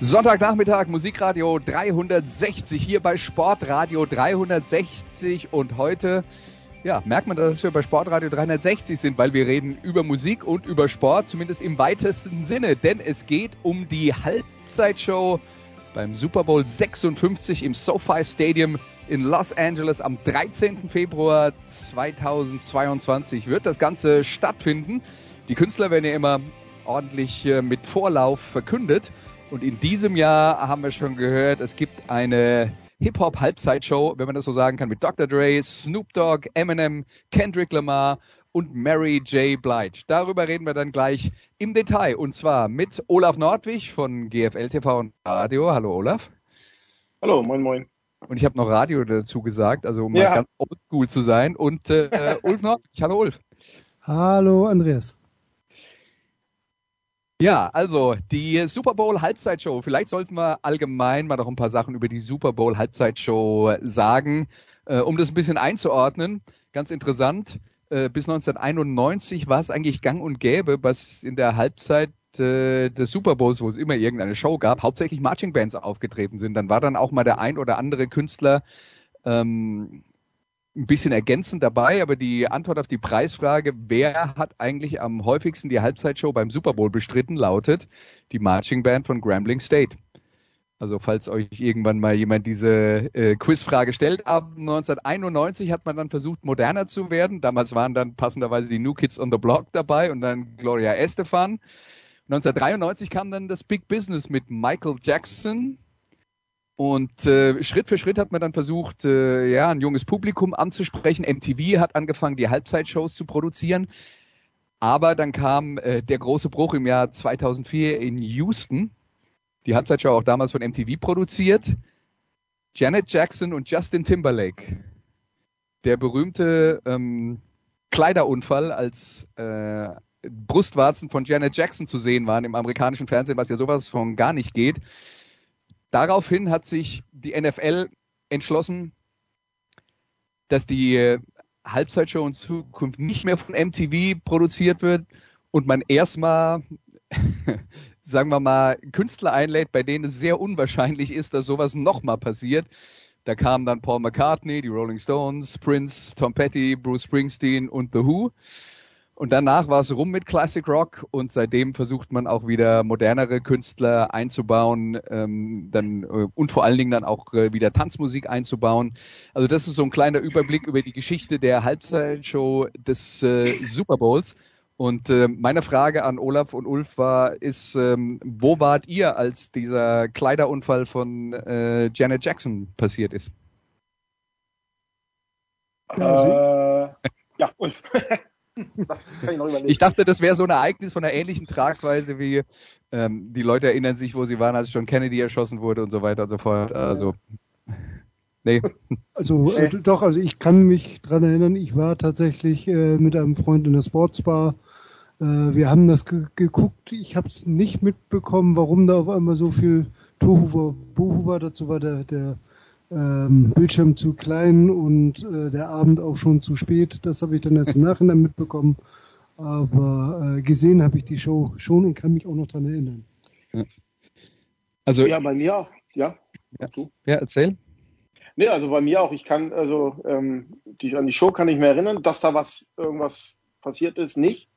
Sonntagnachmittag, Musikradio 360 hier bei Sportradio 360 und heute ja, merkt man, dass wir bei Sportradio 360 sind, weil wir reden über Musik und über Sport, zumindest im weitesten Sinne, denn es geht um die Halbzeitshow beim Super Bowl 56 im SoFi Stadium in Los Angeles am 13. Februar 2022 wird das Ganze stattfinden. Die Künstler werden ja immer ordentlich äh, mit Vorlauf verkündet. Und in diesem Jahr haben wir schon gehört, es gibt eine Hip-Hop-Halbzeitshow, wenn man das so sagen kann, mit Dr. Dre, Snoop Dogg, Eminem, Kendrick Lamar und Mary J. Blige. Darüber reden wir dann gleich im Detail. Und zwar mit Olaf Nordwig von GFL TV und Radio. Hallo Olaf. Hallo, moin moin. Und ich habe noch Radio dazu gesagt, also um ja. mal ganz oldschool zu sein. Und äh, Ulf Nordwig. Hallo Ulf. Hallo Andreas. Ja, also die Super Bowl Halbzeitshow. Vielleicht sollten wir allgemein mal noch ein paar Sachen über die Super Bowl Halbzeitshow sagen, äh, um das ein bisschen einzuordnen. Ganz interessant. Äh, bis 1991 war es eigentlich gang und gäbe, was in der Halbzeit äh, des Super Bowls, wo es immer irgendeine Show gab, hauptsächlich Marching Bands aufgetreten sind. Dann war dann auch mal der ein oder andere Künstler ähm, ein bisschen ergänzend dabei, aber die Antwort auf die Preisfrage, wer hat eigentlich am häufigsten die Halbzeitshow beim Super Bowl bestritten, lautet die Marching Band von Grambling State. Also falls euch irgendwann mal jemand diese äh, Quizfrage stellt, ab 1991 hat man dann versucht, moderner zu werden. Damals waren dann passenderweise die New Kids on the Block dabei und dann Gloria Estefan. 1993 kam dann das Big Business mit Michael Jackson, und äh, Schritt für Schritt hat man dann versucht, äh, ja, ein junges Publikum anzusprechen. MTV hat angefangen, die Halbzeitshows zu produzieren. Aber dann kam äh, der große Bruch im Jahr 2004 in Houston. Die Halbzeitshow auch damals von MTV produziert. Janet Jackson und Justin Timberlake. Der berühmte ähm, Kleiderunfall, als äh, Brustwarzen von Janet Jackson zu sehen waren im amerikanischen Fernsehen, was ja sowas von gar nicht geht. Daraufhin hat sich die NFL entschlossen, dass die äh, Halbzeitshow in Zukunft nicht mehr von MTV produziert wird und man erstmal, sagen wir mal, Künstler einlädt, bei denen es sehr unwahrscheinlich ist, dass sowas nochmal passiert. Da kamen dann Paul McCartney, die Rolling Stones, Prince, Tom Petty, Bruce Springsteen und The Who. Und danach war es rum mit Classic Rock und seitdem versucht man auch wieder modernere Künstler einzubauen, ähm, dann äh, und vor allen Dingen dann auch äh, wieder Tanzmusik einzubauen. Also das ist so ein kleiner Überblick über die Geschichte der Halbzeitshow des äh, Super Bowls. Und äh, meine Frage an Olaf und Ulf war, ist, ähm, wo wart ihr, als dieser Kleiderunfall von äh, Janet Jackson passiert ist? Äh, ja, Ulf. ich, ich, dachte, das wäre so ein Ereignis von einer ähnlichen Tragweise wie ähm, die Leute erinnern sich, wo sie waren, als John Kennedy erschossen wurde und so weiter und so fort. Also nee. Also äh, doch, also ich kann mich dran erinnern, ich war tatsächlich äh, mit einem Freund in der Sportsbar. Äh, wir haben das ge geguckt. Ich habe es nicht mitbekommen, warum da auf einmal so viel Tohu war. Dazu war der, der ähm, Bildschirm zu klein und äh, der Abend auch schon zu spät. Das habe ich dann erst im Nachhinein mitbekommen. Aber äh, gesehen habe ich die Show schon und kann mich auch noch daran erinnern. Ja. Also ja, bei mir auch. Ja. Ja, ja erzähl. Nee, also bei mir auch. Ich kann, also ähm, die, an die Show kann ich mir erinnern, dass da was irgendwas passiert ist, nicht.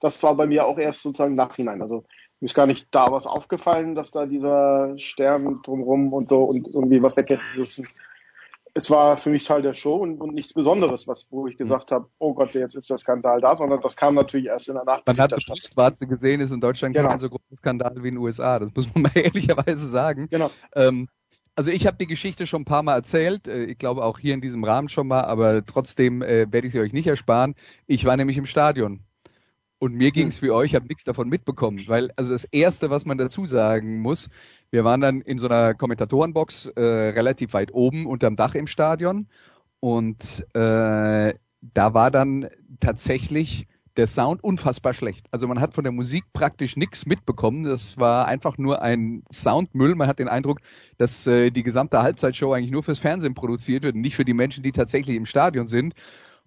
Das war bei mir auch erst sozusagen nachhinein. Also mir ist gar nicht da was aufgefallen, dass da dieser Stern drumrum und so und irgendwie was weggerissen. Es war für mich Teil der Show und, und nichts Besonderes, was, wo ich gesagt habe, oh Gott, jetzt ist der Skandal da, sondern das kam natürlich erst in der Nacht. Man hat Brustwarze gesehen, ist in Deutschland genau. kein so großer Skandal wie in den USA. Das muss man mal ehrlicherweise sagen. Genau. Ähm, also ich habe die Geschichte schon ein paar Mal erzählt, äh, ich glaube auch hier in diesem Rahmen schon mal, aber trotzdem äh, werde ich sie euch nicht ersparen. Ich war nämlich im Stadion und mir ging es hm. wie euch, ich habe nichts davon mitbekommen, weil also das Erste, was man dazu sagen muss, Wir waren dann in so einer Kommentatorenbox äh, relativ weit oben unterm Dach im Stadion und äh, da war dann tatsächlich der Sound unfassbar schlecht. Also man hat von der Musik praktisch nichts mitbekommen. Das war einfach nur ein Soundmüll. Man hat den Eindruck, dass äh, die gesamte Halbzeitshow eigentlich nur fürs Fernsehen produziert wird und nicht für die Menschen, die tatsächlich im Stadion sind.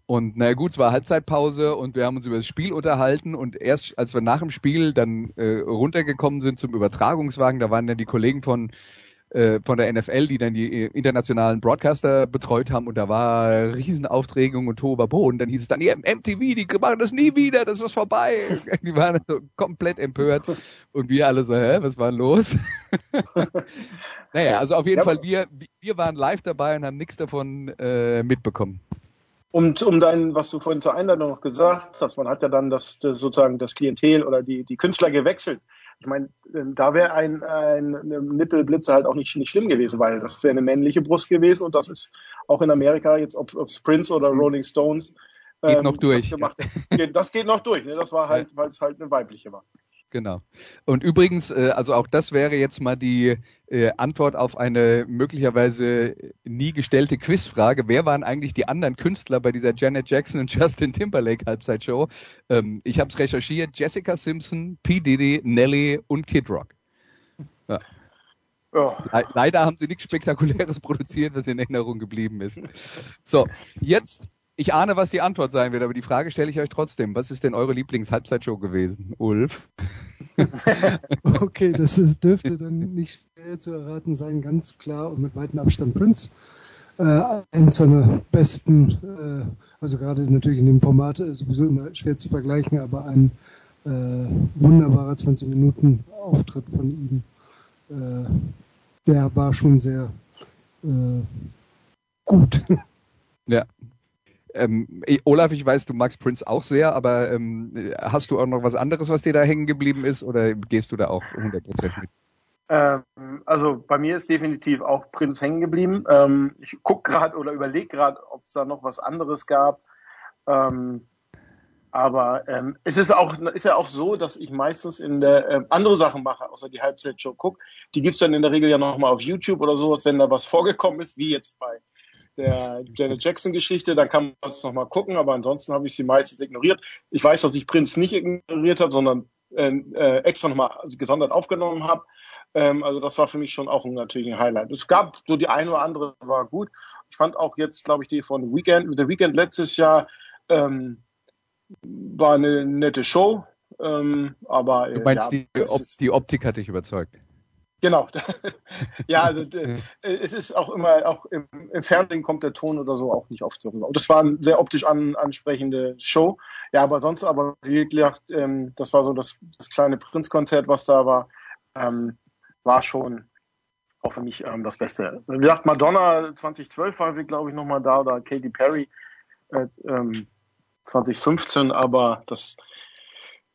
Und naja gut, es war Halbzeitpause und wir haben uns über das Spiel unterhalten und erst als wir nach dem Spiel dann äh, runtergekommen sind zum Übertragungswagen, da waren dann die Kollegen von äh, von der NFL, die dann die äh, internationalen Broadcaster betreut haben und da war Riesenaufregung und Tohuwabohu und dann hieß es dann, ja, MTV, die machen das nie wieder, das ist vorbei. Die waren so komplett empört und wir alle so, hä, was war denn los? naja, also auf jeden ja, Fall, wir, wir waren live dabei und haben nichts davon äh, mitbekommen. Und um dein, was du vorhin zur Einladung noch gesagt hast, man hat ja dann das, das sozusagen das Klientel oder die, die Künstler gewechselt ich meine, ähm, da wäre ein, ein Nippelblitze halt auch nicht, nicht schlimm gewesen, weil das wäre eine männliche Brust gewesen und das ist auch in Amerika jetzt, ob es Prince oder mhm. Rolling Stones geht ähm, noch durch. Das, gemacht, geht, das geht noch durch. Ne? Das war halt, weil es halt eine weibliche war. Genau. Und übrigens, äh, also auch das wäre jetzt mal die äh, Antwort auf eine möglicherweise nie gestellte Quizfrage. Wer waren eigentlich die anderen Künstler bei dieser Janet Jackson und Justin Timberlake Halbzeitshow? Ähm, ich habe es recherchiert. Jessica Simpson, P. Diddy, Nelly und Kid Rock. Ja. Ja. Leider haben sie nichts Spektakuläres produziert, was in Erinnerung geblieben ist. So, jetzt ich ahne, was die Antwort sein wird, aber die Frage stelle ich euch trotzdem. Was ist denn eure Lieblings-Halbzeitshow gewesen, Ulf? okay, das ist, dürfte dann nicht schwer zu erraten sein, ganz klar und mit weitem Abstand Prince. Äh, eins seiner besten, äh, also gerade natürlich in dem Format äh, sowieso immer schwer zu vergleichen, aber ein äh, wunderbarer 20 Minuten Auftritt von ihm, äh, der war schon sehr äh, gut. Ja, ähm, Olaf, ich weiß, du magst Prince auch sehr, aber ähm, hast du auch noch was anderes, was dir da hängen geblieben ist, oder gehst du da auch 100% mit? Ähm, also bei mir ist definitiv auch Prince hängen geblieben. Ähm, ich gucke gerade oder überlege gerade, ob es da noch was anderes gab. Ähm, aber ähm, es ist auch ist ja auch so, dass ich meistens in der äh, andere Sachen mache, außer die Halbzeitshow gucke. Die gibt's dann in der Regel ja nochmal auf YouTube oder sowas, wenn da was vorgekommen ist, wie jetzt bei der Janet Jackson-Geschichte, dann kann man es nochmal gucken, aber ansonsten habe ich sie meistens ignoriert. Ich weiß, dass ich Prince nicht ignoriert habe, sondern äh, äh, extra nochmal gesondert aufgenommen habe. Ähm, also das war für mich schon auch ein, natürlich ein Highlight. Es gab so die eine oder andere, war gut. Ich fand auch jetzt, glaube ich, die von Weekend, The Weekend letztes Jahr ähm, war eine nette Show. Ähm, aber, du meinst, ja, die, Op die Optik hat dich überzeugt? Genau. ja, also äh, es ist auch immer, auch im, im, Fernsehen kommt der Ton oder so auch nicht oft so rüber. Und das war eine sehr optisch an, ansprechende Show. Ja, aber sonst aber, wie gesagt, ähm, das war so das, das kleine Prinzkonzert, was da war, ähm, war schon auch für mich ähm, das Beste. Wie gesagt, Madonna 2012 war wir, glaube ich, nochmal da oder Katy Perry äh, 2015, ähm, aber das,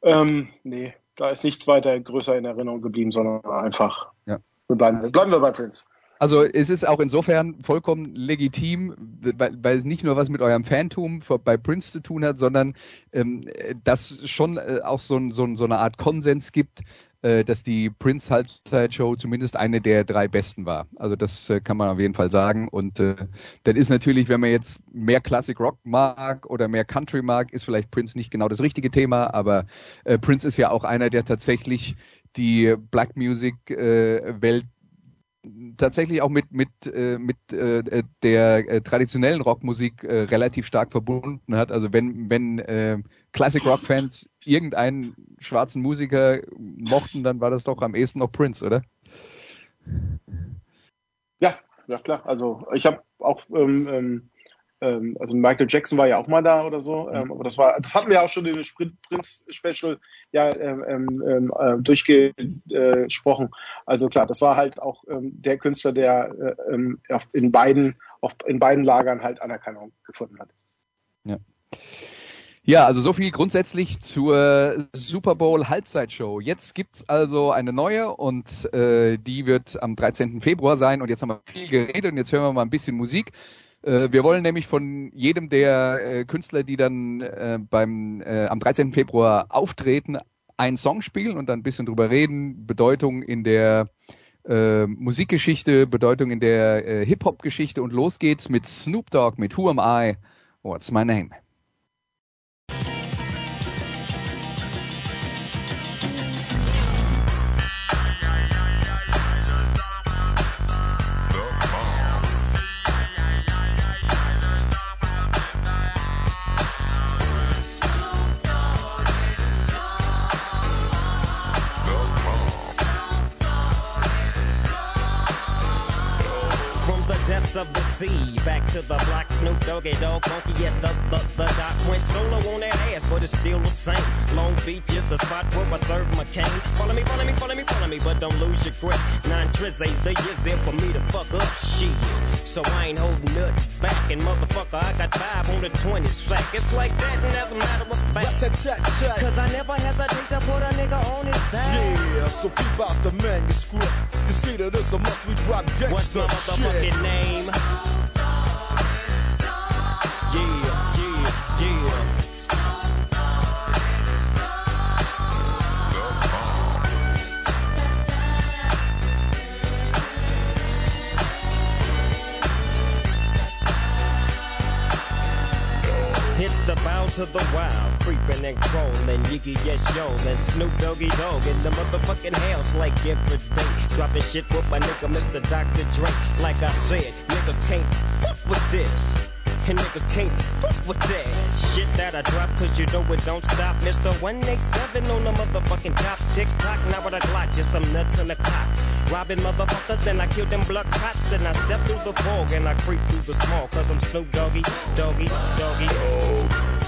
ähm, nee, da ist nichts weiter größer in Erinnerung geblieben, sondern einfach, ja. wir bleiben, bleiben wir bei Prince. Also es ist auch insofern vollkommen legitim, weil, weil es nicht nur was mit eurem Phantom bei Prince zu tun hat, sondern ähm, dass schon äh, auch so, so, so eine Art Konsens gibt, dass die Prince Halbzeitshow zumindest eine der drei besten war. Also das äh, kann man auf jeden Fall sagen. Und äh, dann ist natürlich, wenn man jetzt mehr Classic Rock mag oder mehr Country mag, ist vielleicht Prince nicht genau das richtige Thema, aber äh, Prince ist ja auch einer, der tatsächlich die Black Music äh, Welt tatsächlich auch mit mit äh, mit äh, der äh, traditionellen Rockmusik äh, relativ stark verbunden hat. Also wenn wenn äh, Classic Rock Fans irgendeinen schwarzen Musiker mochten, dann war das doch am ehesten noch Prince, oder? Ja, ja klar. Also ich habe auch ähm, ähm, ähm, also Michael Jackson war ja auch mal da oder so, mhm. ähm, aber das war, das hatten wir auch schon in dem Sprint Prince Special ja ähm, ähm, ähm äh, durchgesprochen. Also klar, das war halt auch ähm, der Künstler, der äh, ähm, in beiden, auf, in beiden Lagern halt Anerkennung gefunden hat. Ja. Ja, also so viel grundsätzlich zur Super Bowl Halbzeitshow. Jetzt gibt's also eine neue und äh, die wird am 13. Februar sein und jetzt haben wir viel geredet und jetzt hören wir mal ein bisschen Musik. Äh, wir wollen nämlich von jedem der äh, Künstler, die dann äh, beim am 13. Februar auftreten, einen Song spielen und dann ein bisschen drüber reden, Bedeutung in der äh, Musikgeschichte, Bedeutung in der äh, Hip-Hop-Geschichte und los geht's mit Snoop Dogg, mit Who Am I, What's My Name. Of the sea. Back to the block, Snoop Doggy Dogg, funky at the, the, the dot. Went solo on that ass, but it's still the same. Long Beach is the spot where I serve my cane. Follow me, follow me, follow me, follow me, but don't lose your grip. Nine trizzies, they just there for me to fuck up shit. So I ain't holding nothing back. And motherfucker, I got five on the 20 sack. It's like that, and as a matter of fact. Cause I never hesitate to put a nigga on his back. Yeah, so keep out the manuscript. That it's a must we drop gangsta What's my motherfucking shit. name? Yeah, yeah, yeah. It's the bow to the wild, creeping and crawling, Yiggy yes yo, and Snoop Doggy Dog in the motherfucking house like every day. Dropping shit with my nigga Mr. Dr. Dre. Like I said, niggas can't fuck with this. And niggas can't fuck with that shit that I drop cause you know it don't stop. Mr. 187 on the motherfucking top. Tick tock, now with a Glock, just some nuts in the cock. Robbing motherfuckers and I kill them blood cops and I step through the fog and I creep through the small cause I'm Snoop Doggy, Doggy, Doggy. Now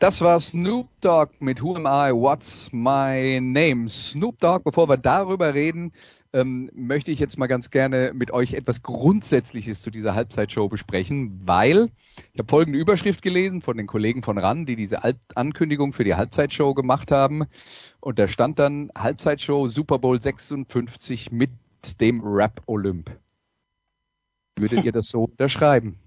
Das war Snoop Dogg mit Who Am I, What's My Name. Snoop Dogg, bevor wir darüber reden, ähm, möchte ich jetzt mal ganz gerne mit euch etwas Grundsätzliches zu dieser Halbzeitshow besprechen, weil ich habe folgende Überschrift gelesen von den Kollegen von RAN, die diese Al Ankündigung für die Halbzeitshow gemacht haben. Und da stand dann Halbzeitshow Super Bowl 56 mit dem Rap Olymp. Würdet ihr das so unterschreiben?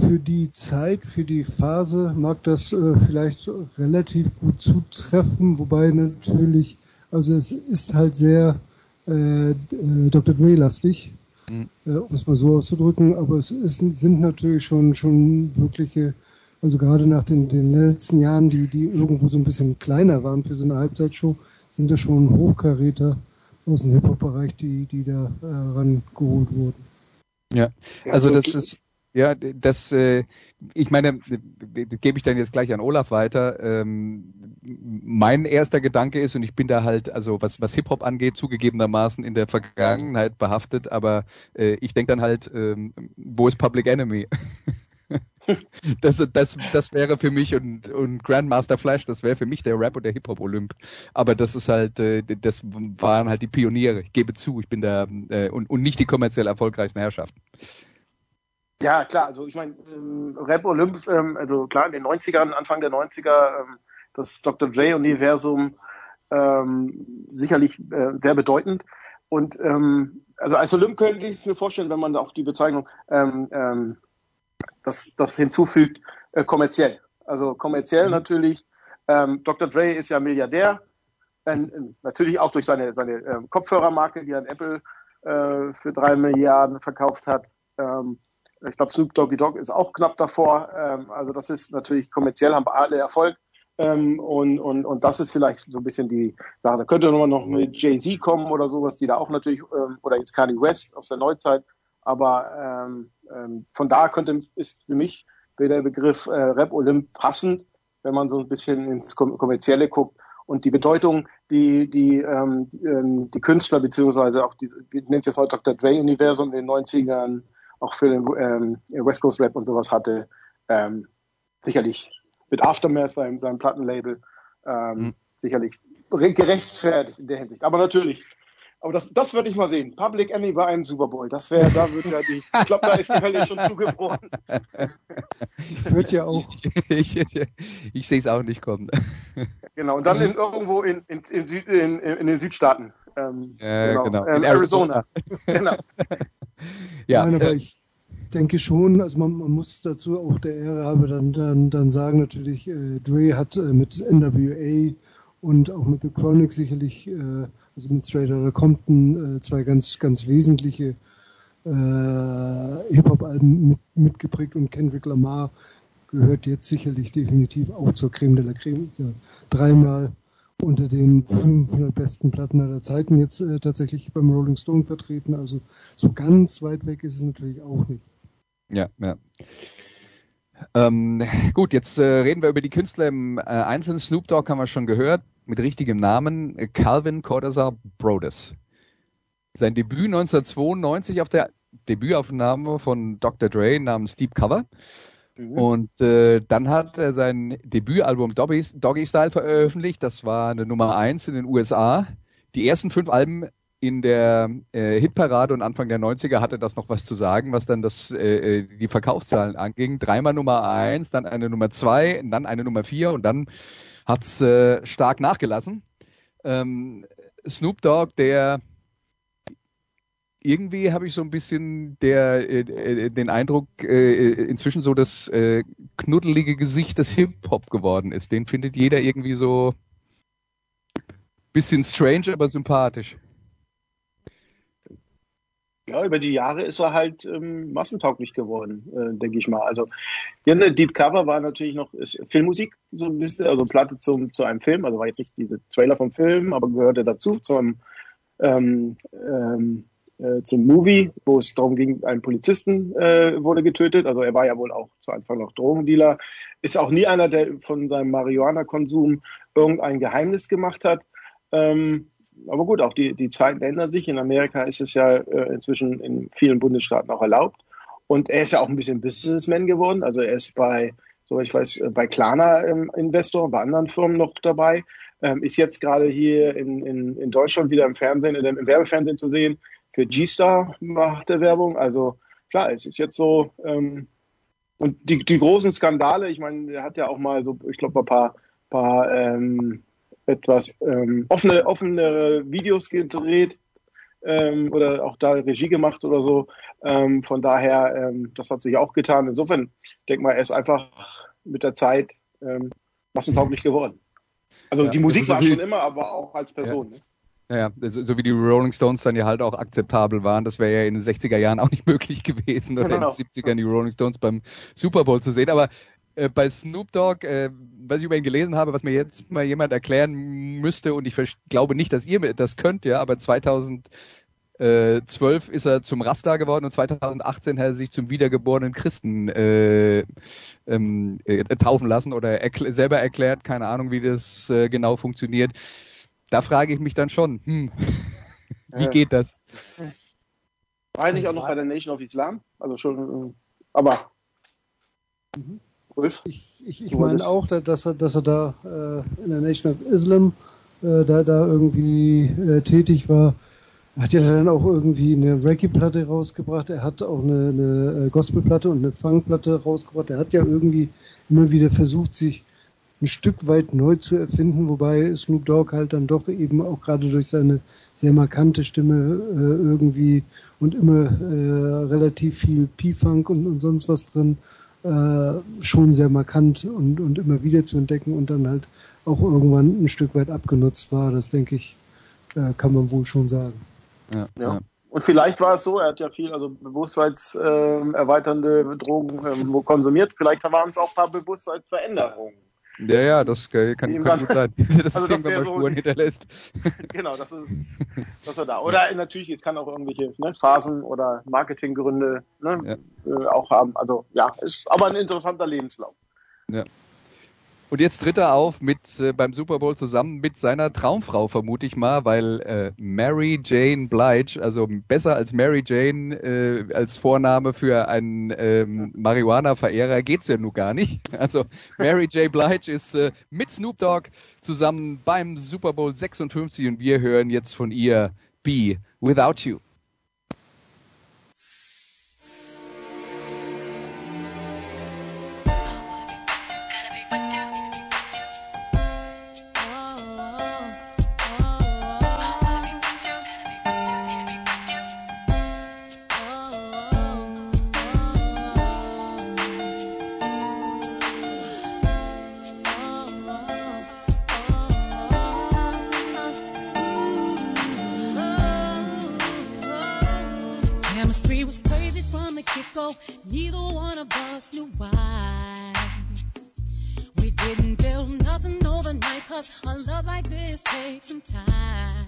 Für die Zeit, für die Phase mag das äh, vielleicht relativ gut zutreffen, wobei natürlich, also es ist halt sehr äh, Dr. Dre-lastig mhm. äh, um es mal so auszudrücken. Aber es ist, sind natürlich schon, schon wirkliche, also gerade nach den, den letzten Jahren, die, die irgendwo so ein bisschen kleiner waren für so eine Halbzeitshow, sind da schon Hochkaräter aus dem Hip-Hop-Bereich, die, die da äh, rangeholt wurden. Ja, also das ist ja, das, äh, ich meine, das gebe ich dann jetzt gleich an Olaf weiter. Ähm, mein erster Gedanke ist, und ich bin da halt, also was, was Hip-Hop angeht, zugegebenermaßen in der Vergangenheit behaftet, aber äh, ich denke dann halt, ähm, wo ist Public Enemy? das, das, das wäre für mich und, und Grandmaster Flash, das wäre für mich der Rap und der Hip-Hop-Olymp. Aber das ist halt, äh, das waren halt die Pioniere. Ich gebe zu, ich bin da äh, und, und nicht die kommerziell erfolgreichsten Herrschaften. Ja, klar, also ich meine, ähm, Rap Olymp, ähm, also klar, in den 90ern, Anfang der 90er, ähm, das Dr. J-Universum ähm, sicherlich äh, sehr bedeutend. Und ähm, also als Olymp könnte ich es mir vorstellen, wenn man da auch die Bezeichnung ähm, ähm, das, das hinzufügt, äh, kommerziell. Also kommerziell mhm. natürlich. Ähm, Dr. Dre ist ja Milliardär, äh, natürlich auch durch seine, seine Kopfhörermarke, die er an Apple äh, für drei Milliarden verkauft hat. Ähm, ich glaube, Snoop Doggy Dogg ist auch knapp davor. Ähm, also das ist natürlich kommerziell, haben alle Erfolg. Ähm, und, und, und das ist vielleicht so ein bisschen die Sache. Da könnte nochmal noch mit Jay-Z kommen oder sowas, die da auch natürlich, ähm, oder jetzt Kanye West aus der Neuzeit. Aber ähm, ähm, von da könnte, ist für mich der Begriff äh, Rap Olymp passend, wenn man so ein bisschen ins Kommerzielle guckt. Und die Bedeutung, die die, ähm, die, ähm, Künstler beziehungsweise auch die, wie nennt es jetzt heute Dr. Dre Universum in den 90ern auch für den ähm, West Coast Rap und sowas hatte. Ähm, sicherlich mit Aftermath, seinem, seinem Plattenlabel, ähm, mhm. sicherlich gerechtfertigt in der Hinsicht. Aber natürlich, aber das, das würde ich mal sehen. Public Enemy bei einem Super Bowl. Das wäre, da würde ja die, ich glaube, da ist die Hölle schon zugefroren. Wird ja auch. Ich, ich, ich sehe es auch nicht kommen. Genau, und dann in, irgendwo in, in, in, Süd, in, in den Südstaaten. Ähm, äh, genau. genau. Ähm, Arizona. genau. ja, Nein, aber ich denke schon, also man, man, muss dazu auch der Ehre halber dann, dann, dann sagen, natürlich, äh, Dre hat äh, mit NWA und auch mit The Chronic sicherlich, äh, also mit Straight Outta Compton, äh, zwei ganz, ganz wesentliche äh, Hip-Hop-Alben mit, mitgeprägt und Kendrick Lamar gehört jetzt sicherlich definitiv auch zur Creme de la Creme. Ist ja dreimal unter den 500 besten Platten aller Zeiten jetzt äh, tatsächlich beim Rolling Stone vertreten. Also so ganz weit weg ist es natürlich auch nicht. Ja, ja. Ähm, gut, jetzt äh, reden wir über die Künstler im äh, Einzelnen. Snoop Dogg haben wir schon gehört, mit richtigem Namen, Calvin Cortazar Brodes. Sein Debüt 1992 auf der Debütaufnahme von Dr. Dre namens Deep Cover. Mhm. Und äh, dann hat er sein Debütalbum Doggy, Doggy Style veröffentlicht. Das war eine Nummer eins in den USA. Die ersten fünf Alben in der äh, Hitparade und Anfang der 90er hatte das noch was zu sagen, was dann das, äh, äh, die Verkaufszahlen anging. Dreimal Nummer eins, dann eine Nummer zwei, dann eine Nummer vier und dann hat's äh, stark nachgelassen. Ähm, Snoop Dogg, der irgendwie habe ich so ein bisschen der, äh, äh, den Eindruck, äh, inzwischen so das äh, knuddelige Gesicht des Hip-Hop geworden ist. Den findet jeder irgendwie so bisschen strange, aber sympathisch. Ja, über die Jahre ist er halt ähm, massentauglich geworden, äh, denke ich mal. Also ja, ne, Deep Cover war natürlich noch Filmmusik, so ein bisschen, also Platte zum, zu einem Film, also war jetzt nicht diese Trailer vom Film, aber gehörte dazu, zum ähm, ähm, äh, zum Movie, wo es darum ging, ein Polizisten äh, wurde getötet. Also er war ja wohl auch zu Anfang noch Drogendealer. Ist auch nie einer, der von seinem Marihuana-Konsum irgendein Geheimnis gemacht hat. Ähm, aber gut, auch die, die Zeiten ändern sich. In Amerika ist es ja äh, inzwischen in vielen Bundesstaaten auch erlaubt. Und er ist ja auch ein bisschen Businessman geworden. Also er ist bei, so ich weiß, äh, bei Klarna ähm, Investor, bei anderen Firmen noch dabei. Ähm, ist jetzt gerade hier in, in, in Deutschland wieder im Fernsehen, im Werbefernsehen zu sehen für G-Star macht er Werbung. Also klar, es ist jetzt so, ähm, und die, die großen Skandale, ich meine, er hat ja auch mal so, ich glaube, ein paar, paar ähm, etwas ähm, offene, offene Videos gedreht ähm, oder auch da Regie gemacht oder so. Ähm, von daher, ähm, das hat sich auch getan. Insofern, denke mal, er ist einfach mit der Zeit ähm, massentauglich geworden. Also ja, die Musik war schon immer, aber auch als Person. Ja. Ne? Ja, so, so wie die Rolling Stones dann ja halt auch akzeptabel waren, das wäre ja in den 60er Jahren auch nicht möglich gewesen oder genau. in den 70ern die Rolling Stones beim Super Bowl zu sehen. Aber äh, bei Snoop Dogg, äh, was ich über ihn gelesen habe, was mir jetzt mal jemand erklären müsste, und ich glaube nicht, dass ihr das könnt, ja, aber 2012 ist er zum Rasta geworden und 2018 hat er sich zum wiedergeborenen Christen äh, ähm, äh, taufen lassen oder erkl selber erklärt, keine Ahnung, wie das äh, genau funktioniert da frage ich mich dann schon, hm, wie geht das? War ich auch noch bei der Nation of Islam? Also schon, aber. Mhm. Ich, ich, ich meine auch, dass er, dass er da äh, in der Nation of Islam äh, da, da irgendwie äh, tätig war. Er hat ja dann auch irgendwie eine Reggae-Platte rausgebracht. Er hat auch eine, eine äh, Gospel-Platte und eine Funk-Platte rausgebracht. Er hat ja irgendwie immer wieder versucht, sich ein Stück weit neu zu erfinden, wobei Snoop Dogg halt dann doch eben auch gerade durch seine sehr markante Stimme äh, irgendwie und immer äh, relativ viel P-Funk und, und sonst was drin, äh, schon sehr markant und, und immer wieder zu entdecken und dann halt auch irgendwann ein Stück weit abgenutzt war. Das denke ich, äh, kann man wohl schon sagen. Ja, ja. Und vielleicht war es so, er hat ja viel, also bewusstseinserweiternde äh, Drogen äh, konsumiert, vielleicht waren es auch ein paar Bewusstseinsveränderungen. Ja, ja, das kann, kann gut sein. Das also ist das irgendwann mal Spuren so, hinterlässt. Genau, das ist, das ist da. Oder natürlich, es kann auch irgendwelche ne, Phasen oder Marketinggründe ne, ja. äh, auch haben. Also ja, ist aber ein interessanter Lebenslauf. Ja. Und jetzt tritt er auf mit äh, beim Super Bowl zusammen mit seiner Traumfrau, vermute ich mal, weil äh, Mary Jane Blige, also besser als Mary Jane äh, als Vorname für einen ähm, Marihuana-Verehrer geht's ja nun gar nicht. Also Mary J. Blige ist äh, mit Snoop Dogg zusammen beim Super Bowl 56 und wir hören jetzt von ihr Be Without You. go. Neither one of us knew why. We didn't build nothing overnight, cause a love like this takes some time.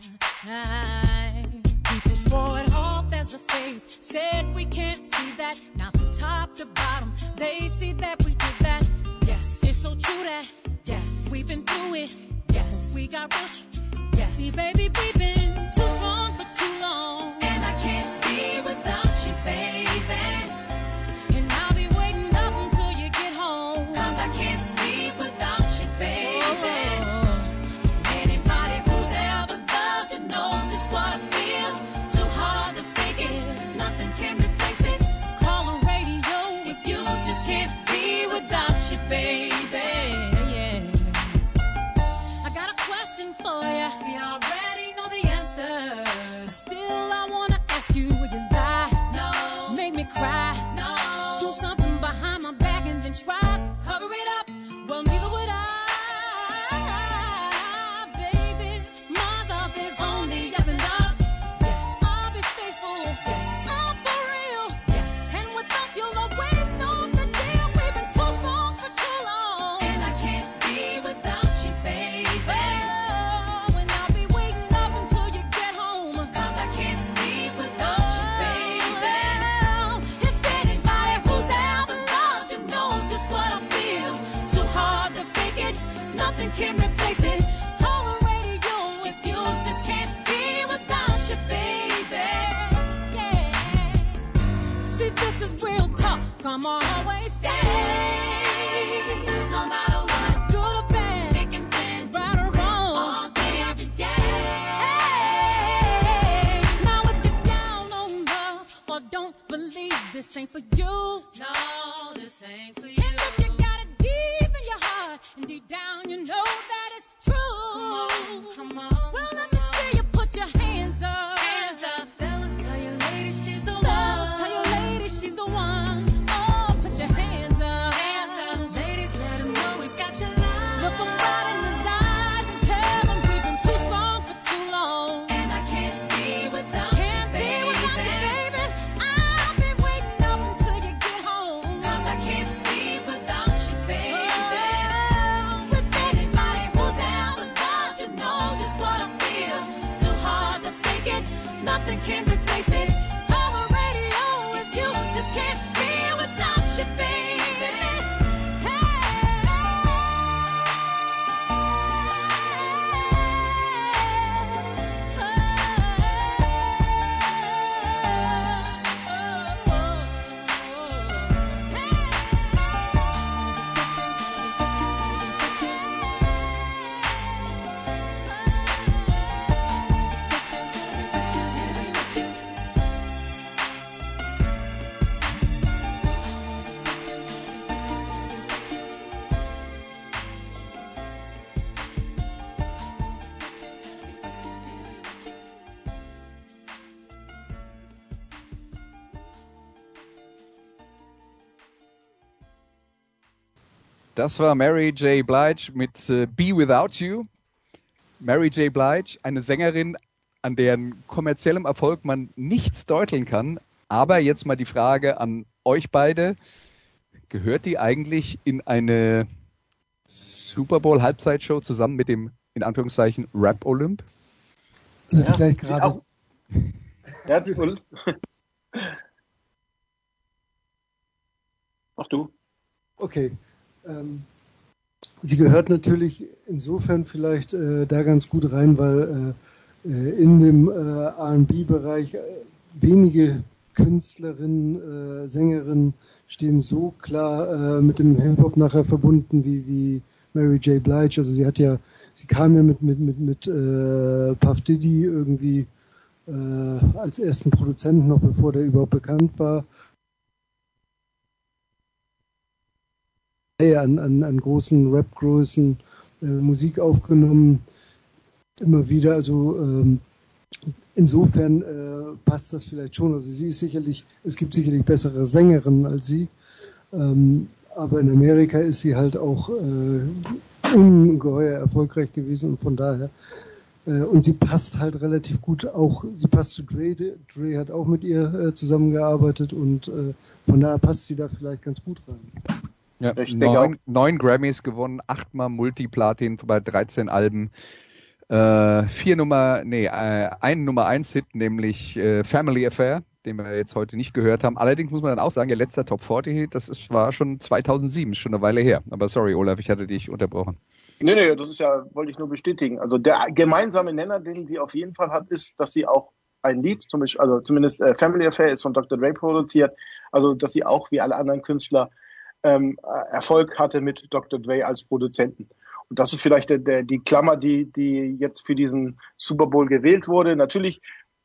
People swore it off as a phase, said we can't see that. Now from top to bottom, they see that we did that. Yes, it's so true that yes, we've been through it. Yes, we got rushed. Yes, see, baby, Das war Mary J. Blige mit äh, Be Without You. Mary J. Blige, eine Sängerin, an deren kommerziellem Erfolg man nichts deuteln kann. Aber jetzt mal die Frage an euch beide. Gehört die eigentlich in eine Super Bowl Halbzeitshow zusammen mit dem, in Anführungszeichen, Rap Olymp? Ja, vielleicht gerade. Ja, die Mach du. Okay. Ähm, sie gehört natürlich insofern vielleicht äh, da ganz gut rein, weil äh, äh in dem äh, RB-Bereich äh, wenige Künstlerinnen, äh, Sängerinnen stehen so klar mit dem Hip-Hop nachher verbunden wie, wie Mary J. Blige. Also sie hat ja, sie kam ja mit, mit, mit, mit Puff Diddy irgendwie als ersten Produzenten, noch bevor der überhaupt bekannt war. An, an, an großen Rap-Größen äh, Musik aufgenommen, immer wieder. Also ähm, insofern äh, passt das vielleicht schon. Also sie ist sicherlich, es gibt sicherlich bessere Sängerinnen als sie, ähm, aber in Amerika ist sie halt auch äh, ungeheuer erfolgreich gewesen und von daher äh, und sie passt halt relativ gut auch, sie passt zu Dre, Dre hat auch mit ihr äh, zusammengearbeitet und äh, von daher passt sie da vielleicht ganz gut rein. Ja, neun, neun, Grammys gewonnen, achtmal Multiplatin bei 13 Alben. Äh, vier Nummer, nee, äh, ein Nummer eins Hit, nämlich äh, Family Affair, den wir jetzt heute nicht gehört haben. Allerdings muss man dann auch sagen, ihr letzter Top 40 Hit, das ist, war schon 2007, ist schon eine Weile her. Aber sorry, Olaf, ich hatte dich unterbrochen. Nee, nee, das ist ja, wollte ich nur bestätigen. Also der gemeinsame Nenner, den sie auf jeden Fall hat, ist, dass sie auch ein Lied, zum Beispiel, also zumindest äh, Family Affair ist von Dr. Dre produziert, also dass sie auch wie alle anderen Künstler ähm, Erfolg hatte mit Dr. Dre als Produzenten. Und das ist vielleicht der, der, die Klammer, die, die jetzt für diesen Super Bowl gewählt wurde. Natürlich,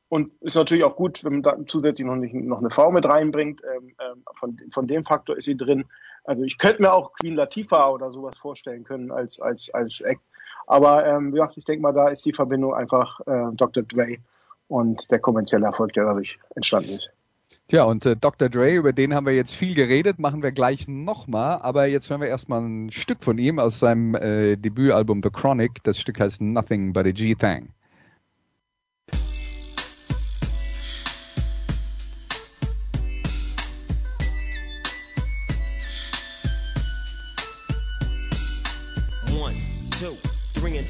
und ist natürlich auch gut, wenn man da zusätzlich noch, nicht, noch eine Frau mit reinbringt. Ähm, ähm, von, von dem Faktor ist sie drin. Also ich könnte mir auch Queen Latifah oder sowas vorstellen können als, als, als Act. Aber ähm, wie gesagt, ich denke mal, da ist die Verbindung einfach äh, Dr. Dre und der kommerzielle Erfolg, der dadurch entstanden ist. Tja, und äh, Dr. Dre, über den haben wir jetzt viel geredet, machen wir gleich nochmal, aber jetzt hören wir erstmal ein Stück von ihm aus seinem äh, Debütalbum The Chronic. Das Stück heißt Nothing But a G-Thang.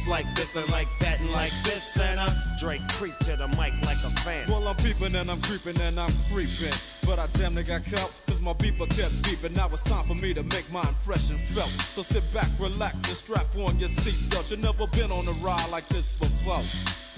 it's like this and like that and like this and uh, Drake creep to the mic like a fan. Well, I'm peeping and I'm creeping and I'm creeping, but I damn near got caught cause my beeper kept beeping. Now it's time for me to make my impression felt. So sit back, relax, and strap on your seatbelt. You've never been on a ride like this before.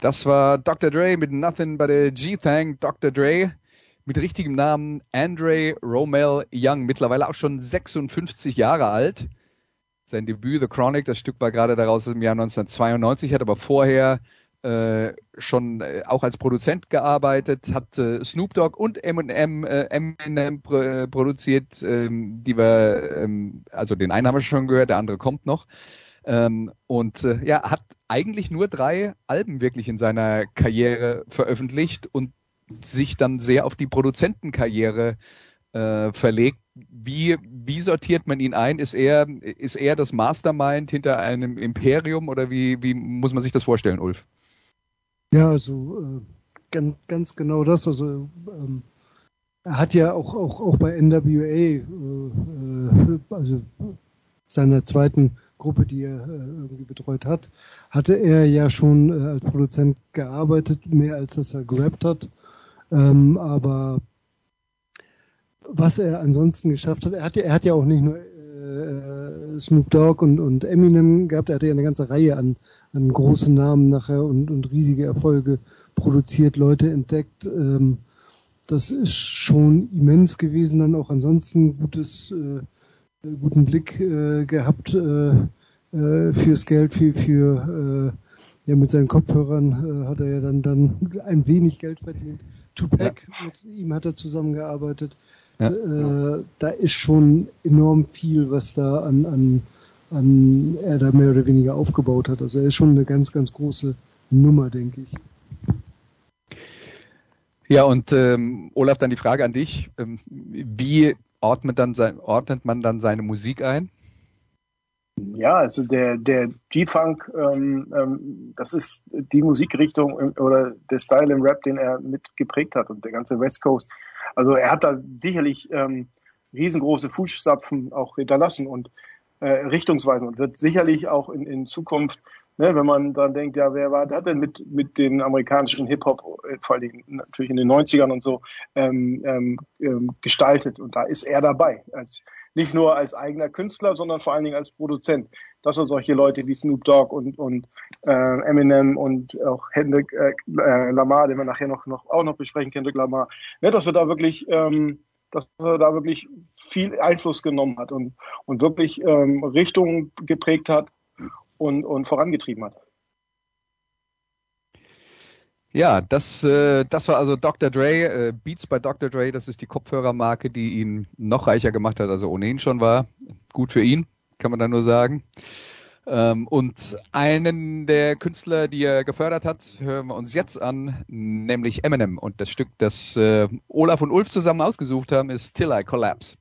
Das war Dr. Dre mit Nothing but a G-Thang. Dr. Dre mit richtigem Namen Andre Romel Young, mittlerweile auch schon 56 Jahre alt. Sein Debüt The Chronic, das Stück war gerade daraus im Jahr 1992, hat aber vorher äh, schon äh, auch als Produzent gearbeitet, hat äh, Snoop Dogg und Eminem, äh, Eminem pro, äh, produziert, ähm, die wir, ähm, also den einen haben wir schon gehört, der andere kommt noch. Ähm, und äh, ja, hat eigentlich nur drei Alben wirklich in seiner Karriere veröffentlicht und sich dann sehr auf die Produzentenkarriere äh, verlegt. Wie, wie sortiert man ihn ein? Ist er, ist er das Mastermind hinter einem Imperium oder wie, wie muss man sich das vorstellen, Ulf? Ja, also äh, ganz, ganz genau das. Also ähm, er hat ja auch, auch, auch bei NWA, äh, äh, also seiner zweiten Gruppe, die er äh, irgendwie betreut hat, hatte er ja schon äh, als Produzent gearbeitet, mehr als dass er gerappt hat. Ähm, aber was er ansonsten geschafft hat, er hat ja, er hat ja auch nicht nur äh, Snoop Dogg und, und Eminem gehabt, er hatte ja eine ganze Reihe an, an großen Namen nachher und, und riesige Erfolge produziert, Leute entdeckt. Ähm, das ist schon immens gewesen, dann auch ansonsten gutes, äh, guten Blick äh, gehabt äh, äh, fürs Geld, für, für äh, ja, mit seinen Kopfhörern äh, hat er ja dann, dann ein wenig Geld verdient. Tupac, ja. mit ihm hat er zusammengearbeitet. Ja. Äh, da ist schon enorm viel, was da an, an, an er da mehr oder weniger aufgebaut hat. Also er ist schon eine ganz, ganz große Nummer, denke ich. Ja, und ähm, Olaf, dann die Frage an dich. Ähm, wie ordnet, dann sein, ordnet man dann seine Musik ein? Ja, also der, der G-Funk, ähm, ähm, das ist die Musikrichtung oder der Style im Rap, den er mit geprägt hat und der ganze West Coast. Also er hat da sicherlich ähm, riesengroße Fußstapfen auch hinterlassen und äh, richtungsweisen und wird sicherlich auch in, in Zukunft, ne, wenn man dann denkt, ja, wer war hat denn mit, mit den amerikanischen Hip-Hop, vor allem natürlich in den 90ern und so, ähm, ähm, gestaltet und da ist er dabei. Als, nicht nur als eigener Künstler, sondern vor allen Dingen als Produzent. Dass er solche Leute wie Snoop Dogg und, und äh, Eminem und auch Hendrik äh, Lamar, den wir nachher noch, noch auch noch besprechen, Kendrick Lamar, ne, dass er da wirklich, ähm, dass er da wirklich viel Einfluss genommen hat und, und wirklich ähm, Richtungen geprägt hat und, und vorangetrieben hat. Ja, das, äh, das war also Dr. Dre, äh, Beats bei Dr. Dre, das ist die Kopfhörermarke, die ihn noch reicher gemacht hat, als er ohnehin schon war. Gut für ihn, kann man da nur sagen. Ähm, und einen der Künstler, die er gefördert hat, hören wir uns jetzt an, nämlich Eminem. Und das Stück, das äh, Olaf und Ulf zusammen ausgesucht haben, ist Till I Collapse.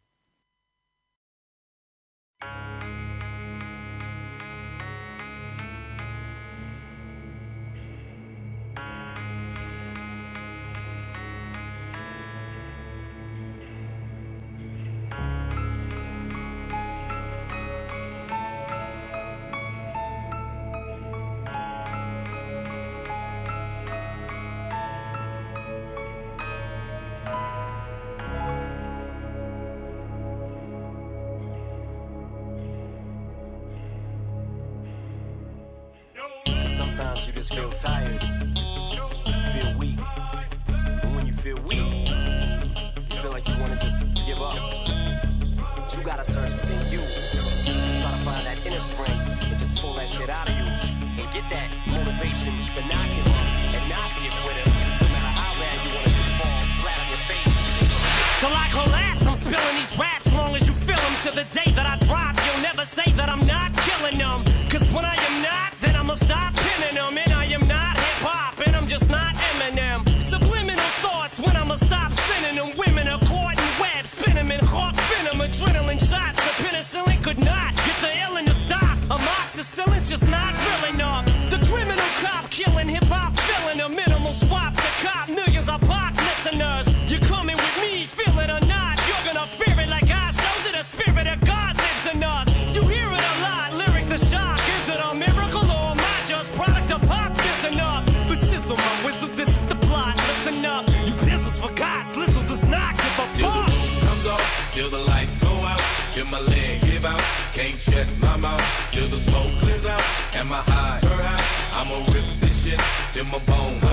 in my bones.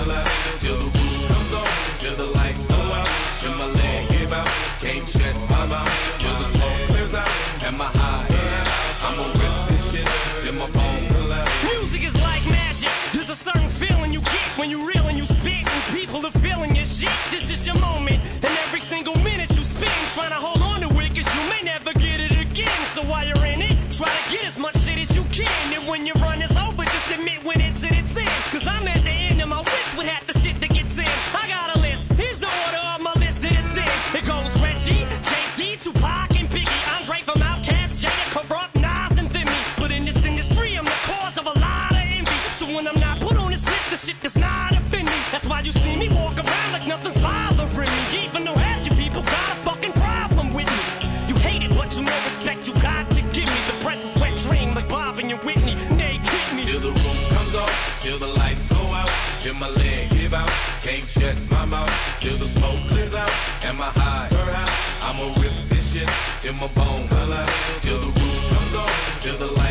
grenade kick me. Till the roof comes off, till the lights go out, till my leg give out, can't shut my mouth, till the smoke clears out, and my high turn out. I'ma rip this shit till my bone color, till the roof comes off, till the lights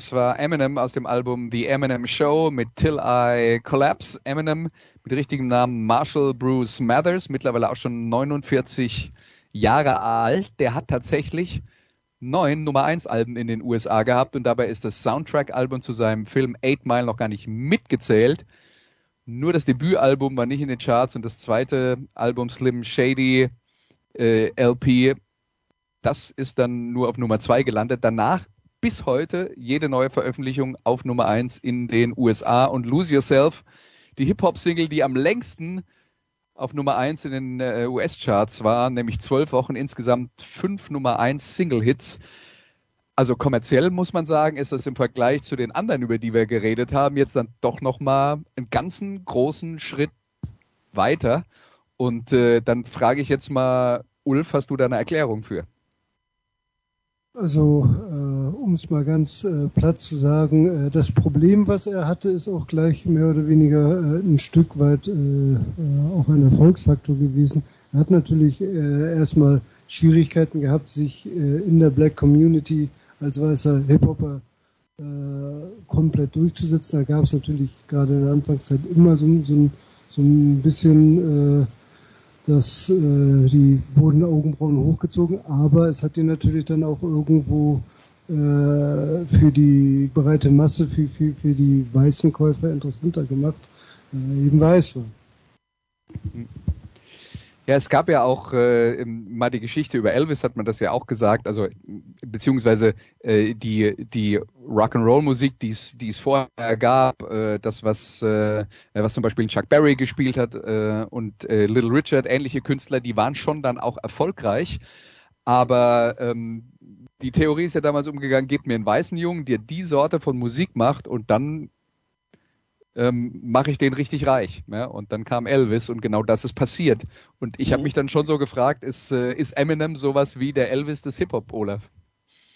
Das war Eminem aus dem Album The Eminem Show mit Till I Collapse. Eminem mit richtigem Namen Marshall Bruce Mathers, mittlerweile auch schon 49 Jahre alt. Der hat tatsächlich neun Nummer 1 Alben in den USA gehabt und dabei ist das Soundtrack-Album zu seinem Film Eight Mile noch gar nicht mitgezählt. Nur das Debütalbum war nicht in den Charts und das zweite Album Slim Shady äh, LP, das ist dann nur auf Nummer 2 gelandet. Danach bis heute jede neue Veröffentlichung auf Nummer 1 in den USA und Lose Yourself, die Hip-Hop-Single, die am längsten auf Nummer 1 in den äh, US-Charts war, nämlich zwölf Wochen, insgesamt fünf Nummer 1 Single-Hits. Also kommerziell muss man sagen, ist das im Vergleich zu den anderen, über die wir geredet haben, jetzt dann doch nochmal einen ganzen großen Schritt weiter. Und äh, dann frage ich jetzt mal, Ulf, hast du da eine Erklärung für? Also äh um es mal ganz äh, platt zu sagen, äh, das Problem, was er hatte, ist auch gleich mehr oder weniger äh, ein Stück weit äh, äh, auch ein Erfolgsfaktor gewesen. Er hat natürlich erstmal Schwierigkeiten gehabt, sich in der Black Community als weißer Hip-Hopper komplett durchzusetzen. Da gab es natürlich gerade in der Anfangszeit immer so, so, so ein bisschen dass äh, die wurden Augenbrauen hochgezogen, aber es hat ihn natürlich dann auch irgendwo äh, für die breite Masse, für, für, für die weißen Käufer interessanter gemacht, äh, eben weiß war. Ja, es gab ja auch äh, mal die Geschichte über Elvis, hat man das ja auch gesagt, also beziehungsweise äh, die die Rock'n'Roll-Musik, die es vorher gab, äh, das was äh, was zum Beispiel Chuck Berry gespielt hat äh, und äh, Little Richard, ähnliche Künstler, die waren schon dann auch erfolgreich, aber ähm, die Theorie ist ja damals umgegangen, gebt mir einen weißen Jungen, der die Sorte von Musik macht und dann ähm, mache ich den richtig reich. Ja? Und dann kam Elvis und genau das ist passiert. Und ich mhm. habe mich dann schon so gefragt, ist, äh, ist Eminem sowas wie der Elvis des Hip-Hop, Olaf?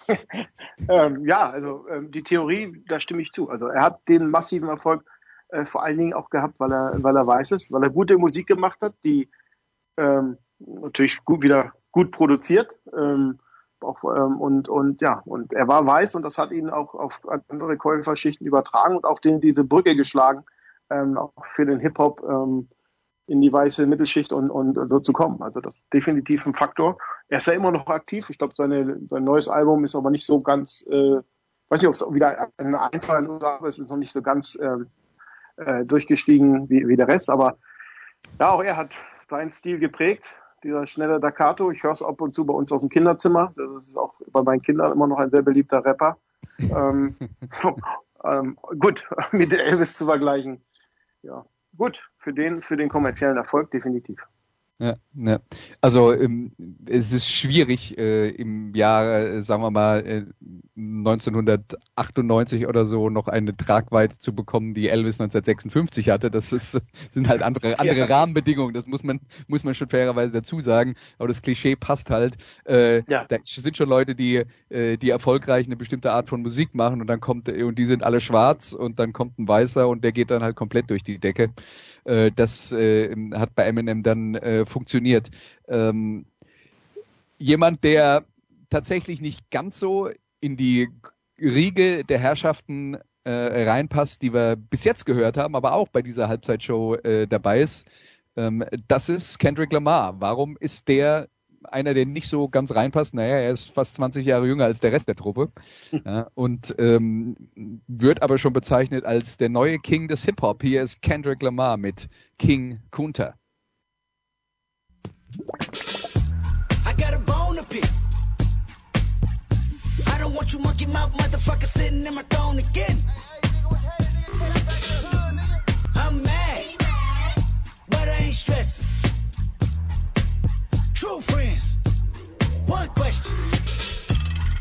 ähm, ja, also ähm, die Theorie, da stimme ich zu. Also er hat den massiven Erfolg äh, vor allen Dingen auch gehabt, weil er, weil er weiß ist, weil er gute Musik gemacht hat, die ähm, natürlich gut wieder gut produziert. Ähm, auch, ähm, und, und ja, und er war weiß und das hat ihn auch auf andere Käuferschichten übertragen und auch denen diese Brücke geschlagen, ähm, auch für den Hip-Hop ähm, in die weiße Mittelschicht und, und so zu kommen. Also das ist definitiv ein Faktor. Er ist ja immer noch aktiv. Ich glaube, sein neues Album ist aber nicht so ganz, äh, weiß nicht, ob es wieder eine Einfall oder ist, ist noch nicht so ganz äh, äh, durchgestiegen wie, wie der Rest. Aber ja, auch er hat seinen Stil geprägt dieser schnelle Dakato. Ich höre es ab und zu bei uns aus dem Kinderzimmer. Das ist auch bei meinen Kindern immer noch ein sehr beliebter Rapper. ähm, ähm, gut, mit Elvis zu vergleichen. Ja, gut, für den, für den kommerziellen Erfolg definitiv. Ja, ja. Also ähm, es ist schwierig äh, im Jahr, äh, sagen wir mal, äh, 1998 oder so noch eine Tragweite zu bekommen, die Elvis 1956 hatte. Das ist, sind halt andere, andere ja. Rahmenbedingungen. Das muss man, muss man schon fairerweise dazu sagen. Aber das Klischee passt halt. Äh, ja. Da sind schon Leute, die, äh, die erfolgreich eine bestimmte Art von Musik machen und dann kommt, und die sind alle schwarz und dann kommt ein Weißer und der geht dann halt komplett durch die Decke. Äh, das äh, hat bei Eminem dann äh, funktioniert. Ähm, jemand, der tatsächlich nicht ganz so in die Riege der Herrschaften äh, reinpasst, die wir bis jetzt gehört haben, aber auch bei dieser Halbzeitshow äh, dabei ist. Ähm, das ist Kendrick Lamar. Warum ist der einer, der nicht so ganz reinpasst. Naja, er ist fast 20 Jahre jünger als der Rest der Truppe ja, und ähm, wird aber schon bezeichnet als der neue King des Hip-Hop. Hier ist Kendrick Lamar mit King Kunta. I got a bone to pick. I don't want you monkey mouth motherfucker sitting in my throne again. I'm mad, but I ain't stressing. True friends. One question.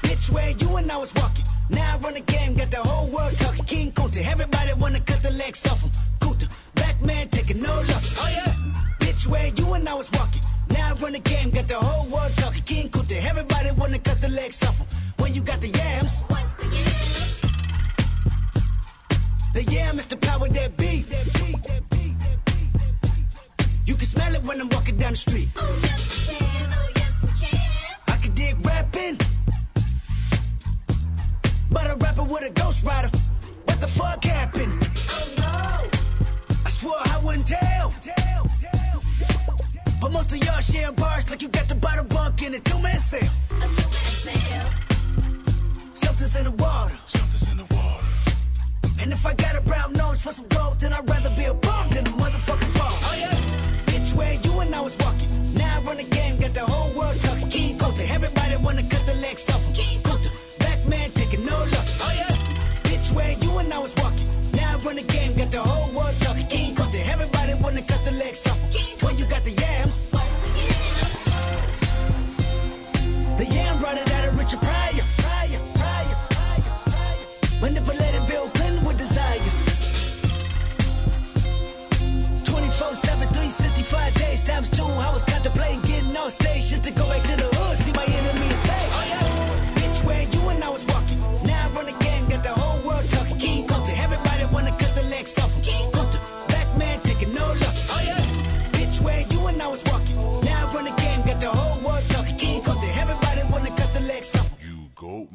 Bitch, where you and I was walking. Now I run the game, got the whole world talking. King Kunta, everybody wanna cut the legs off him. Kunta, black man taking no losses. Oh yeah. Bitch, where you and I was walking. Now I run the game, got the whole world talking. King Kunta, everybody wanna cut the legs off him. When you got the yams. What's the yams? The yam is the power that beat. When I'm walking down the street. Oh, yes, we can. Oh, yes, we can. I can dig rapping. But a rapper with a ghost rider. What the fuck happened? Oh, no. I swore I wouldn't tell. tell, tell, tell but most of y'all sharing bars like you got the bottom bunk in a two-man sale. A two-man sale. Something's in the water. Something's in the water. And if I got a brown nose for some gold, then I'd rather be a bum than a motherfucking ball. Oh, yeah where you and I was walking. Now I run the game, got the whole world talking. King Coulter, everybody wanna cut the legs off. King Coulter, black man taking no losses. Oh yeah, bitch, where you and I was walking. Now I run the game, got the whole world talking. King Coulter, everybody wanna cut the legs off. When you got the yams. The yam brought it out of Richard Pryor. Pryor, Pryor, Pryor, Pryor. Manipulated 365 days times two. I was contemplating getting on stage just to go back to the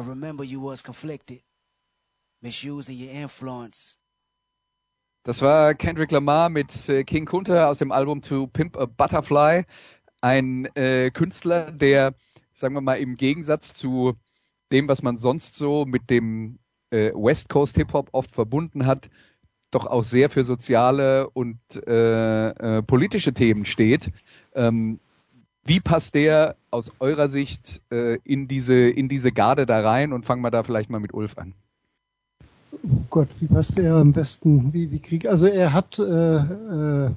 I remember you was conflicted, misusing your influence. Das war Kendrick Lamar mit äh, King Kunta aus dem Album To Pimp a Butterfly. Ein äh, Künstler, der, sagen wir mal, im Gegensatz zu dem, was man sonst so mit dem äh, West Coast Hip Hop oft verbunden hat, doch auch sehr für soziale und äh, äh, politische Themen steht. Ähm, wie passt der aus eurer Sicht äh, in diese in diese Garde da rein? Und fangen wir da vielleicht mal mit Ulf an. Oh Gott, wie passt er am besten? Wie, wie krieg, also er hat äh, äh,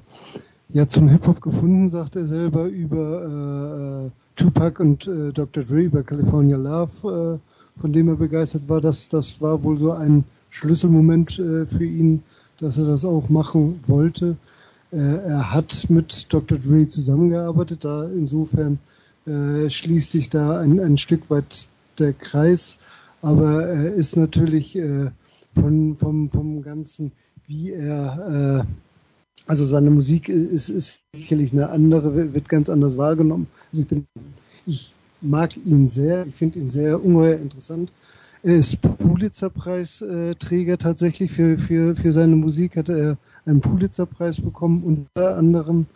ja zum Hip-Hop gefunden, sagt er selber, über äh, Tupac und äh, Dr. Dre, über California Love, äh, von dem er begeistert war. Das, das war wohl so ein Schlüsselmoment äh, für ihn, dass er das auch machen wollte. Äh, er hat mit Dr. Dre zusammengearbeitet, da insofern äh, schließt sich da ein, ein Stück weit der Kreis, aber er ist natürlich äh, von, vom, vom Ganzen, wie er, also seine Musik ist, ist sicherlich eine andere, wird ganz anders wahrgenommen. Also ich, bin, ich mag ihn sehr, ich finde ihn sehr ungeheuer interessant. Er ist Pulitzer-Preisträger tatsächlich für, für, für seine Musik, hat er einen Pulitzer-Preis bekommen, unter anderem.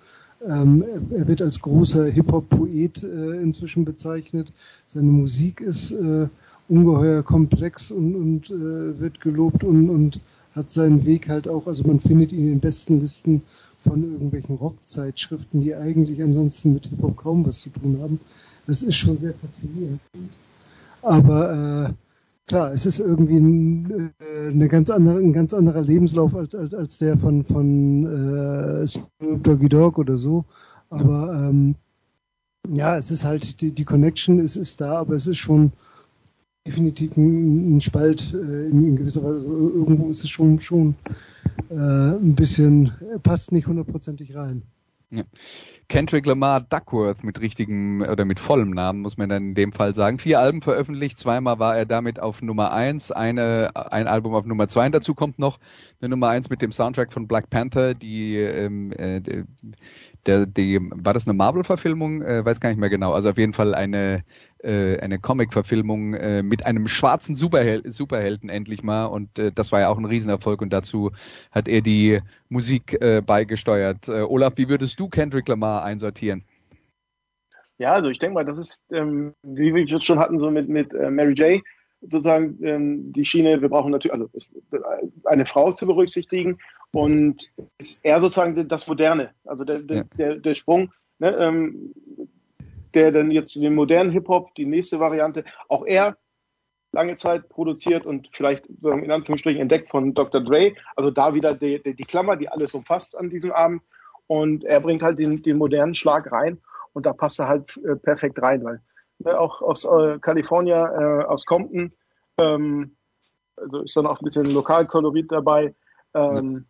Ähm, er wird als großer Hip-Hop-Poet äh, inzwischen bezeichnet. Seine Musik ist äh, ungeheuer komplex und, und äh, wird gelobt und, und hat seinen Weg halt auch, also man findet ihn in den besten Listen von irgendwelchen Rockzeitschriften, die eigentlich ansonsten mit Hip-Hop kaum was zu tun haben. Das ist schon sehr faszinierend. Aber äh, klar, es ist irgendwie ein, äh, eine ganz andere, ein ganz anderer Lebenslauf als, als, als der von, von äh, Snoop Doggy Dogg oder so. Aber ähm, ja, es ist halt, die, die Connection ist, ist da, aber es ist schon definitiv ein, ein Spalt äh, in, in, gewisser Weise. Also irgendwo ist es schon, schon äh, ein bisschen, passt nicht hundertprozentig rein. Ja. Kendrick Lamar Duckworth mit richtigem oder mit vollem Namen, muss man dann in dem Fall sagen. Vier Alben veröffentlicht, zweimal war er damit auf Nummer eins, eine, ein Album auf Nummer zwei. Und dazu kommt noch eine Nummer eins mit dem Soundtrack von Black Panther, die, ähm, äh, der, die, war das eine Marvel-Verfilmung? Äh, weiß gar nicht mehr genau. Also auf jeden Fall eine, äh, eine Comic-Verfilmung äh, mit einem schwarzen Superhel Superhelden endlich mal. Und äh, das war ja auch ein Riesenerfolg und dazu hat er die Musik äh, beigesteuert. Äh, Olaf, wie würdest du Kendrick Lamar einsortieren? Ja, also ich denke mal, das ist, ähm, wie wir es schon hatten, so mit, mit äh, Mary J., sozusagen ähm, die Schiene, wir brauchen natürlich, also ist, eine Frau zu berücksichtigen und ist eher sozusagen das Moderne, also der, der, ja. der, der Sprung, ne, ähm, der dann jetzt den modernen Hip-Hop, die nächste Variante, auch er lange Zeit produziert und vielleicht in Anführungsstrichen entdeckt von Dr. Dre, also da wieder die, die, die Klammer, die alles umfasst an diesem Abend und er bringt halt den, den modernen Schlag rein und da passt er halt äh, perfekt rein, weil ne, auch aus äh, Kalifornien, äh, aus Compton, ähm, also ist dann auch ein bisschen Lokalkolorit dabei. Ähm.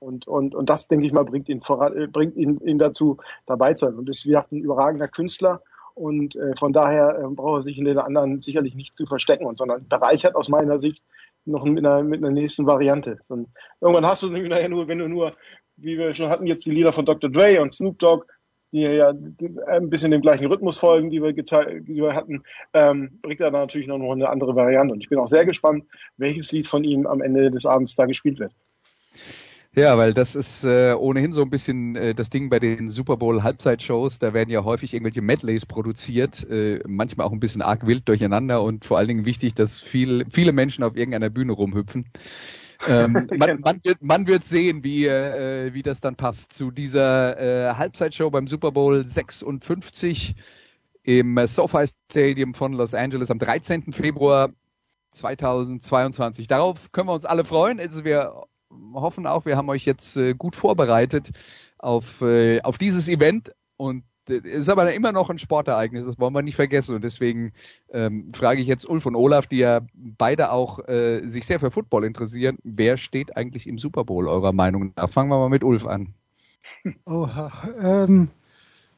Und, und, und das, denke ich mal, bringt ihn, voran, äh, bringt ihn, ihn dazu, dabei zu sein. Und ist wie gesagt ein überragender Künstler. Und äh, von daher äh, braucht er sich in den anderen sicherlich nicht zu verstecken, sondern bereichert aus meiner Sicht noch mit einer, mit einer nächsten Variante. Und irgendwann hast du nämlich nachher nur, wenn du nur, wie wir schon hatten, jetzt die Lieder von Dr. Dre und Snoop Dogg, die ja ein bisschen dem gleichen Rhythmus folgen, die wir, die wir hatten, ähm, bringt er da natürlich noch eine andere Variante. Und ich bin auch sehr gespannt, welches Lied von ihm am Ende des Abends da gespielt wird. Ja, weil das ist äh, ohnehin so ein bisschen äh, das Ding bei den Super Bowl Halbzeitshows. Da werden ja häufig irgendwelche Medleys produziert, äh, manchmal auch ein bisschen arg wild durcheinander und vor allen Dingen wichtig, dass viel, viele Menschen auf irgendeiner Bühne rumhüpfen. Ähm, man, man, wird, man wird sehen, wie, äh, wie das dann passt zu dieser äh, Halbzeitshow beim Super Bowl 56 im SoFi Stadium von Los Angeles am 13. Februar 2022. Darauf können wir uns alle freuen. Also wir hoffen auch, wir haben euch jetzt äh, gut vorbereitet auf, äh, auf dieses Event und ist aber immer noch ein Sportereignis, das wollen wir nicht vergessen. Und deswegen ähm, frage ich jetzt Ulf und Olaf, die ja beide auch äh, sich sehr für Football interessieren, wer steht eigentlich im Super Bowl eurer Meinung nach? Fangen wir mal mit Ulf an. Oha, ähm,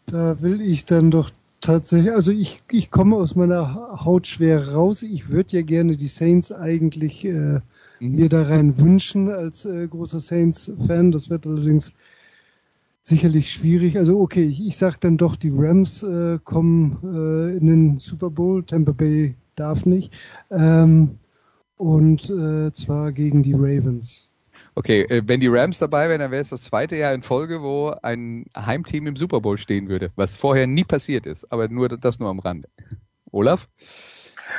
da will ich dann doch tatsächlich, also ich, ich komme aus meiner Haut schwer raus. Ich würde ja gerne die Saints eigentlich äh, mhm. mir da rein wünschen als äh, großer Saints-Fan. Das wird allerdings sicherlich schwierig. Also okay, ich, ich sag dann doch, die Rams äh, kommen äh, in den Super Bowl. Tampa Bay darf nicht. Ähm, und äh, zwar gegen die Ravens. Okay, äh, wenn die Rams dabei wären, dann wäre es das zweite Jahr in Folge, wo ein Heimteam im Super Bowl stehen würde, was vorher nie passiert ist. Aber nur das nur am Rande. Olaf?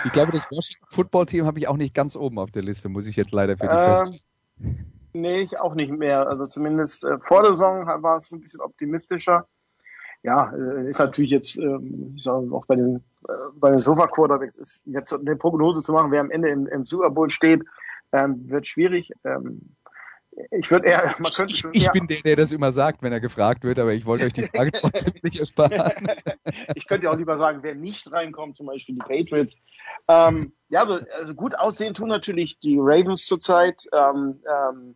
Ich glaube, das Washington Football Team habe ich auch nicht ganz oben auf der Liste, muss ich jetzt leider für dich ähm, feststellen. Nee, ich auch nicht mehr. Also zumindest äh, vor der Saison war es ein bisschen optimistischer. Ja, äh, ist natürlich jetzt, ähm, sage auch bei den, äh, bei den Sofa Quarterbacks ist jetzt eine Prognose zu machen, wer am Ende im, im Super Bowl steht, ähm, wird schwierig. Ähm, ich würde eher, man könnte ich, ich bin der, der das immer sagt, wenn er gefragt wird, aber ich wollte euch die Frage trotzdem nicht ersparen. ich könnte ja auch lieber sagen, wer nicht reinkommt, zum Beispiel die Patriots. Ähm, ja, also, also, gut aussehen tun natürlich die Ravens zurzeit. Ähm, ähm,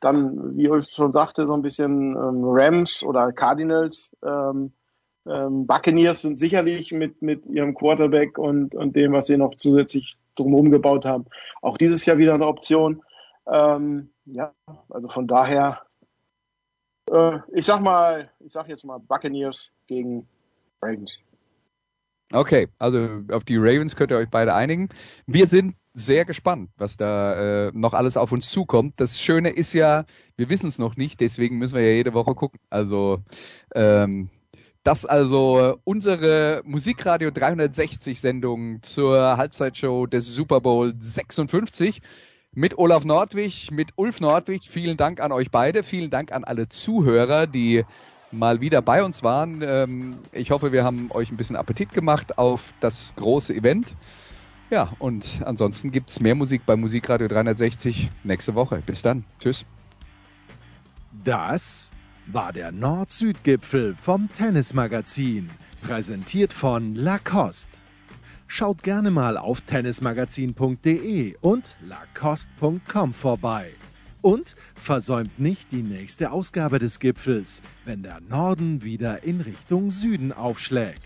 dann, wie Ulf schon sagte, so ein bisschen ähm, Rams oder Cardinals. Ähm, ähm, Buccaneers sind sicherlich mit, mit ihrem Quarterback und, und dem, was sie noch zusätzlich drumherum gebaut haben, auch dieses Jahr wieder eine Option. Ähm, ja, also von daher, äh, ich sag mal, ich sag jetzt mal Buccaneers gegen Ravens. Okay, also auf die Ravens könnt ihr euch beide einigen. Wir sind sehr gespannt, was da äh, noch alles auf uns zukommt. Das Schöne ist ja, wir wissen es noch nicht, deswegen müssen wir ja jede Woche gucken. Also ähm, das also unsere Musikradio 360 Sendung zur Halbzeitshow des Super Bowl 56 mit Olaf Nordwig, mit Ulf Nordwig. Vielen Dank an euch beide. Vielen Dank an alle Zuhörer, die mal wieder bei uns waren. Ähm, ich hoffe, wir haben euch ein bisschen Appetit gemacht auf das große Event. Ja, und ansonsten gibt es mehr Musik bei Musikradio 360 nächste Woche. Bis dann. Tschüss. Das war der Nord-Süd-Gipfel vom Tennismagazin, präsentiert von Lacoste. Schaut gerne mal auf tennismagazin.de und lacoste.com vorbei. Und versäumt nicht die nächste Ausgabe des Gipfels, wenn der Norden wieder in Richtung Süden aufschlägt.